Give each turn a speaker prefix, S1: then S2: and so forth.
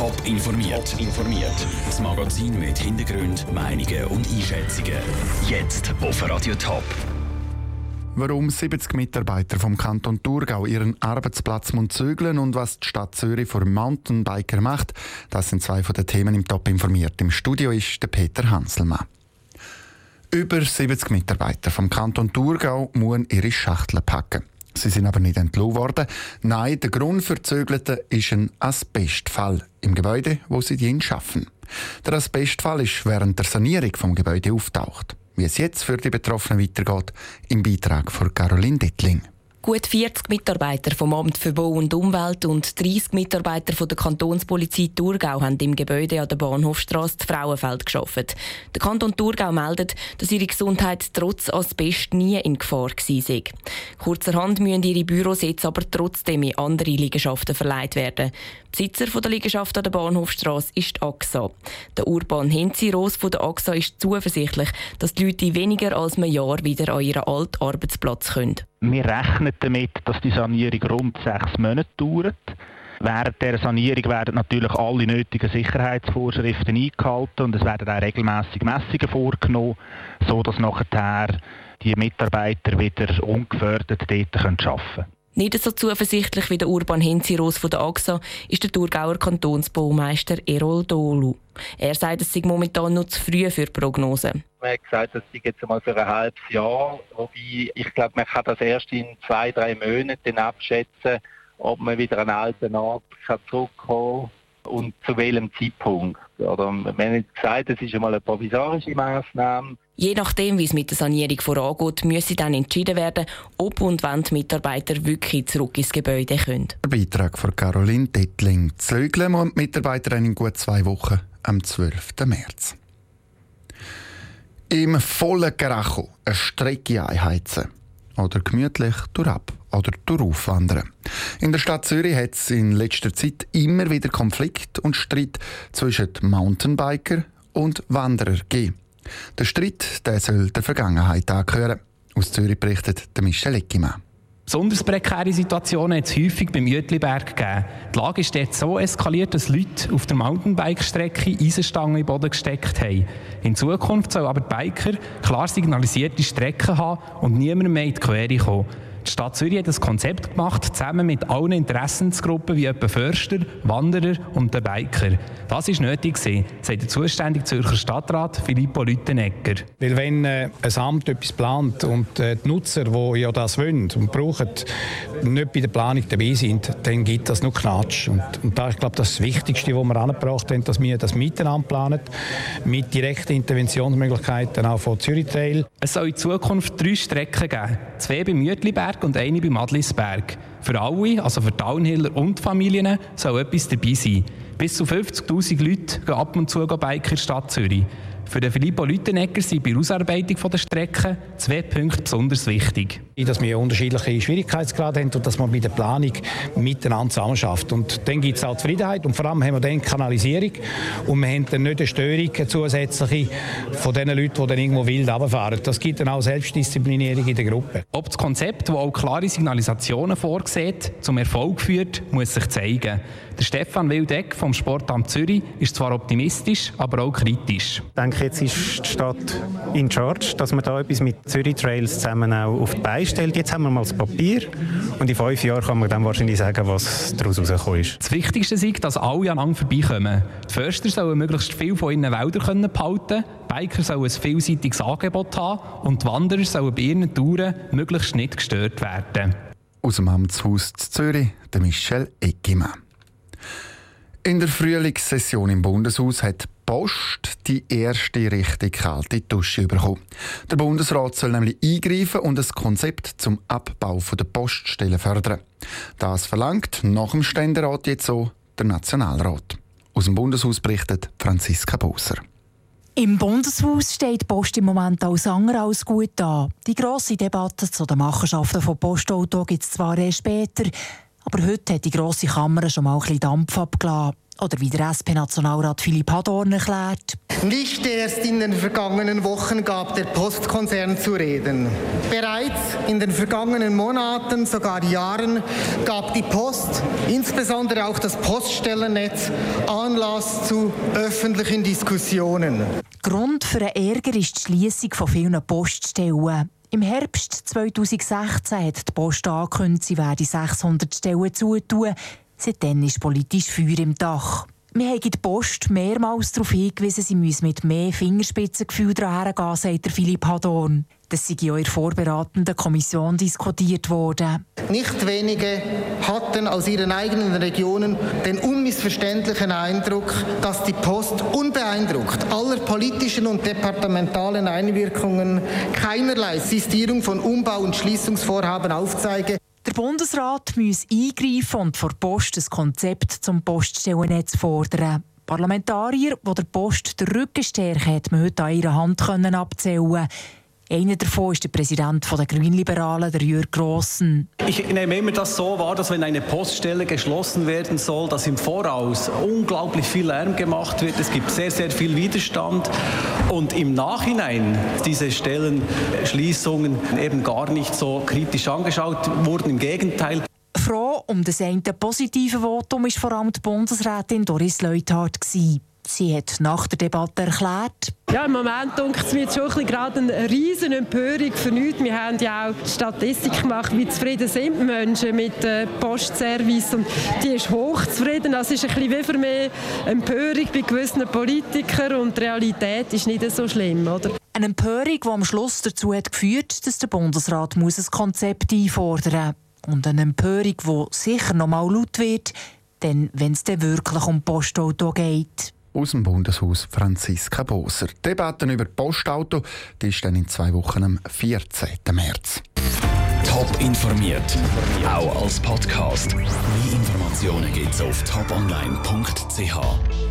S1: Top informiert. informiert. Das Magazin mit Hintergrund, Meinungen und Einschätzungen. Jetzt auf Radio Top.
S2: Warum 70 Mitarbeiter vom Kanton Thurgau ihren Arbeitsplatz zügeln und was die Stadt Zürich für Mountainbiker macht, das sind zwei von den Themen im Top informiert. Im Studio ist der Peter Hanselmann. Über 70 Mitarbeiter vom Kanton Thurgau müssen ihre Schachteln packen. Sie sind aber nicht entlohnt worden. Nein, der Grund für Zögelten ist ein Asbestfall im Gebäude, wo sie den schaffen. Der Asbestfall ist während der Sanierung vom Gebäude auftaucht. Wie es jetzt für die Betroffenen weitergeht, im Beitrag von Caroline Dettling.
S3: Gut 40 Mitarbeiter vom Amt für Bau und Umwelt und 30 Mitarbeiter von der Kantonspolizei Thurgau haben im Gebäude an der Bahnhofstrasse Frauenfeld geschafft. Der Kanton Thurgau meldet, dass ihre Gesundheit trotz Asbest nie in Gefahr war. Kurzerhand müssen ihre Büros jetzt aber trotzdem in andere Liegenschaften verleiht werden. Besitzer der Liegenschaft an der Bahnhofstrasse ist die AXA. Der Urban Henzi Ross von der AXA ist zuversichtlich, dass die Leute weniger als ein Jahr wieder an ihren alten Arbeitsplatz können.
S4: Wir rechnen damit, dass die Sanierung rund sechs Monate dauert. Während der Sanierung werden natürlich alle nötigen Sicherheitsvorschriften eingehalten und es werden auch regelmäßig Messungen vorgenommen, sodass nachher die Mitarbeiter wieder ungefördert dort arbeiten können.
S3: Nicht so zuversichtlich wie der Urban Henziros von der AXA ist der Thurgauer Kantonsbaumeister Erol Dolu. Er sagt, es sei momentan noch zu früh für Prognosen.
S5: Man hat gesagt, das sei jetzt mal für ein halbes Jahr. Wobei, ich glaube, man kann das erst in zwei, drei Monaten abschätzen, ob man wieder einen alten Ort kann zurückkommen kann und zu welchem Zeitpunkt. Oder man hat gesagt, es ist einmal eine provisorische Maßnahme.
S3: Je nachdem, wie es mit der Sanierung vorangeht, müsse dann entschieden werden, ob und wann die Mitarbeiter wirklich zurück ins Gebäude können.
S2: Der Beitrag von Caroline Dettling. Zögeln und die Mitarbeiter in gut zwei Wochen am 12. März. Im vollen Karacho eine Strecke einheizen. Oder gemütlich durchab oder durchaufwandern. In der Stadt Zürich hat es in letzter Zeit immer wieder Konflikt und Streit zwischen Mountainbiker und Wanderer gegeben. Der Streit der soll der Vergangenheit angehören. Aus Zürich berichtet Michel Eckimann.
S6: Besonders prekäre Situationen hat es häufig beim Jütliberg gegeben. Die Lage ist dort so eskaliert, dass Leute auf der Mountainbike-Strecke Eisenstangen den Boden gesteckt haben. In Zukunft sollen aber die Biker klar signalisierte Strecken haben und niemand mehr in die Quere kommen. Die Stadt Zürich hat ein Konzept gemacht, zusammen mit allen Interessensgruppen wie etwa Förster, Wanderer und den Biker. Das war nötig, sagt der zuständige Zürcher Stadtrat Filippo Lüttenegger.
S7: Weil wenn äh, ein Amt etwas plant und äh, die Nutzer, die ja das wollen und brauchen, nicht bei der Planung dabei sind, dann gibt das nur Knatsch. Und, und da, ich glaube, das, das Wichtigste, was wir angebracht haben, dass wir das miteinander planen, mit direkten Interventionsmöglichkeiten auch von Zürich Trail.
S6: Es soll in Zukunft drei Strecken geben. Zwei beim Mütliberg und eine beim Adlisberg. Für alle, also für Downhiller und Familien, soll etwas dabei sein. Bis zu 50'000 Leute gehen ab und zu biken in der Stadt Zürich. Für den Filippo Lütenegger sind bei der Ausarbeitung der Strecken zwei Punkte besonders wichtig.
S7: Dass wir unterschiedliche Schwierigkeitsgrade haben und dass man bei der Planung miteinander zusammenarbeitet. Und dann gibt es auch Zufriedenheit und vor allem haben wir dann Kanalisierung und wir haben dann nicht eine Störung eine zusätzliche von den Leuten, die dann irgendwo wild runterfahren. Das gibt dann auch Selbstdisziplinierung in der Gruppe.
S6: Ob das Konzept, das auch klare Signalisationen vorsieht, zum Erfolg führt, muss sich zeigen. Der Stefan Wildeck vom Sportamt Zürich ist zwar optimistisch, aber auch kritisch.
S8: Ich denke, jetzt ist die Stadt in charge, dass man da etwas mit Zürich Trails zusammen auch auf die Beine stellt. Jetzt haben wir mal das Papier und in fünf Jahren kann man dann wahrscheinlich sagen, was daraus herausgekommen ist.
S6: Das Wichtigste ist, dass alle aneinander vorbeikommen. Die Förster sollen möglichst viel von ihren Wäldern behalten können, Biker sollen ein vielseitiges Angebot haben und die Wanderer sollen bei ihren Touren möglichst nicht gestört werden.
S2: Aus dem Amtshaus Zürich, der Michel Eckimann. In der Frühlingssession im Bundeshaus hat Post die erste richtig kalte Dusche bekommen. Der Bundesrat soll nämlich eingreifen und ein Konzept zum Abbau der Poststellen fördern. Das verlangt nach dem Ständerat jetzt so der Nationalrat. Aus dem Bundeshaus berichtet Franziska Boser.
S9: Im Bundeshaus steht Post im Moment als andere als gut an. Die grosse Debatte zu den Machenschaften von Postauto gibt es zwar erst später, aber heute hat die grosse Kammer schon mal ein bisschen Dampf abgelassen. Oder wie der SP-Nationalrat Philipp Hadorn erklärt.
S10: Nicht erst in den vergangenen Wochen gab der Postkonzern zu reden. Bereits in den vergangenen Monaten, sogar Jahren, gab die Post, insbesondere auch das Poststellennetz, Anlass zu öffentlichen Diskussionen.
S9: Grund für den Ärger ist die Schließung von vielen Poststellen. Im Herbst 2016 hat die Post angekündigt, sie werde 600 Stellen zutun. Seitdem ist politisch Feuer im Dach. Wir haben die Post mehrmals darauf hingewiesen, sie müsse mit mehr Fingerspitzengefühl daran sagt Philipp Hadorn. Das sei ja in der vorberatenden Kommission diskutiert worden.
S10: Nicht wenige hatten aus ihren eigenen Regionen den unmissverständlichen Eindruck, dass die Post unbeeindruckt aller politischen und departementalen Einwirkungen keinerlei Sistierung von Umbau- und Schließungsvorhaben aufzeige.
S9: Der Bundesrat muss eingreifen und vor Post ein Konzept zum Poststellennetz fordern. Parlamentarier, die der Post den Rücken stärken, hat man heute an ihrer Hand abzählen einer davon ist der Präsident der Grünliberalen, der Jürg Grossen.
S11: Ich nehme immer das so wahr, dass wenn eine Poststelle geschlossen werden soll, dass im Voraus unglaublich viel Lärm gemacht wird. Es gibt sehr, sehr viel Widerstand. Und im Nachhinein diese Stellenschließungen eben gar nicht so kritisch angeschaut wurden. Im Gegenteil.
S9: Froh um das eine positive Votum war vor allem die Bundesrätin Doris Leuthard. Sie hat nach der Debatte erklärt,
S12: ja, im Moment denke es mir schon gerade eine riesen Empörung für nichts. Wir haben ja auch Statistik gemacht, wie zufrieden sind die Menschen mit dem Postservice und die ist hochzufrieden. Das ist ein bisschen wie für mich Empörung bei gewissen Politikern und die Realität ist nicht so schlimm, oder?
S9: Eine Empörung, die am Schluss dazu hat geführt, dass der Bundesrat muss ein Konzept einfordern muss. Und eine Empörung, die sicher noch mal laut wird, denn wenn es dann wirklich um Postauto geht.
S2: Aus dem Bundeshaus Franziska Boser. Die Debatte über Postauto die ist dann in zwei Wochen am 14. März.
S1: Top informiert, auch als Podcast. Mehr Informationen gibt es auf toponline.ch.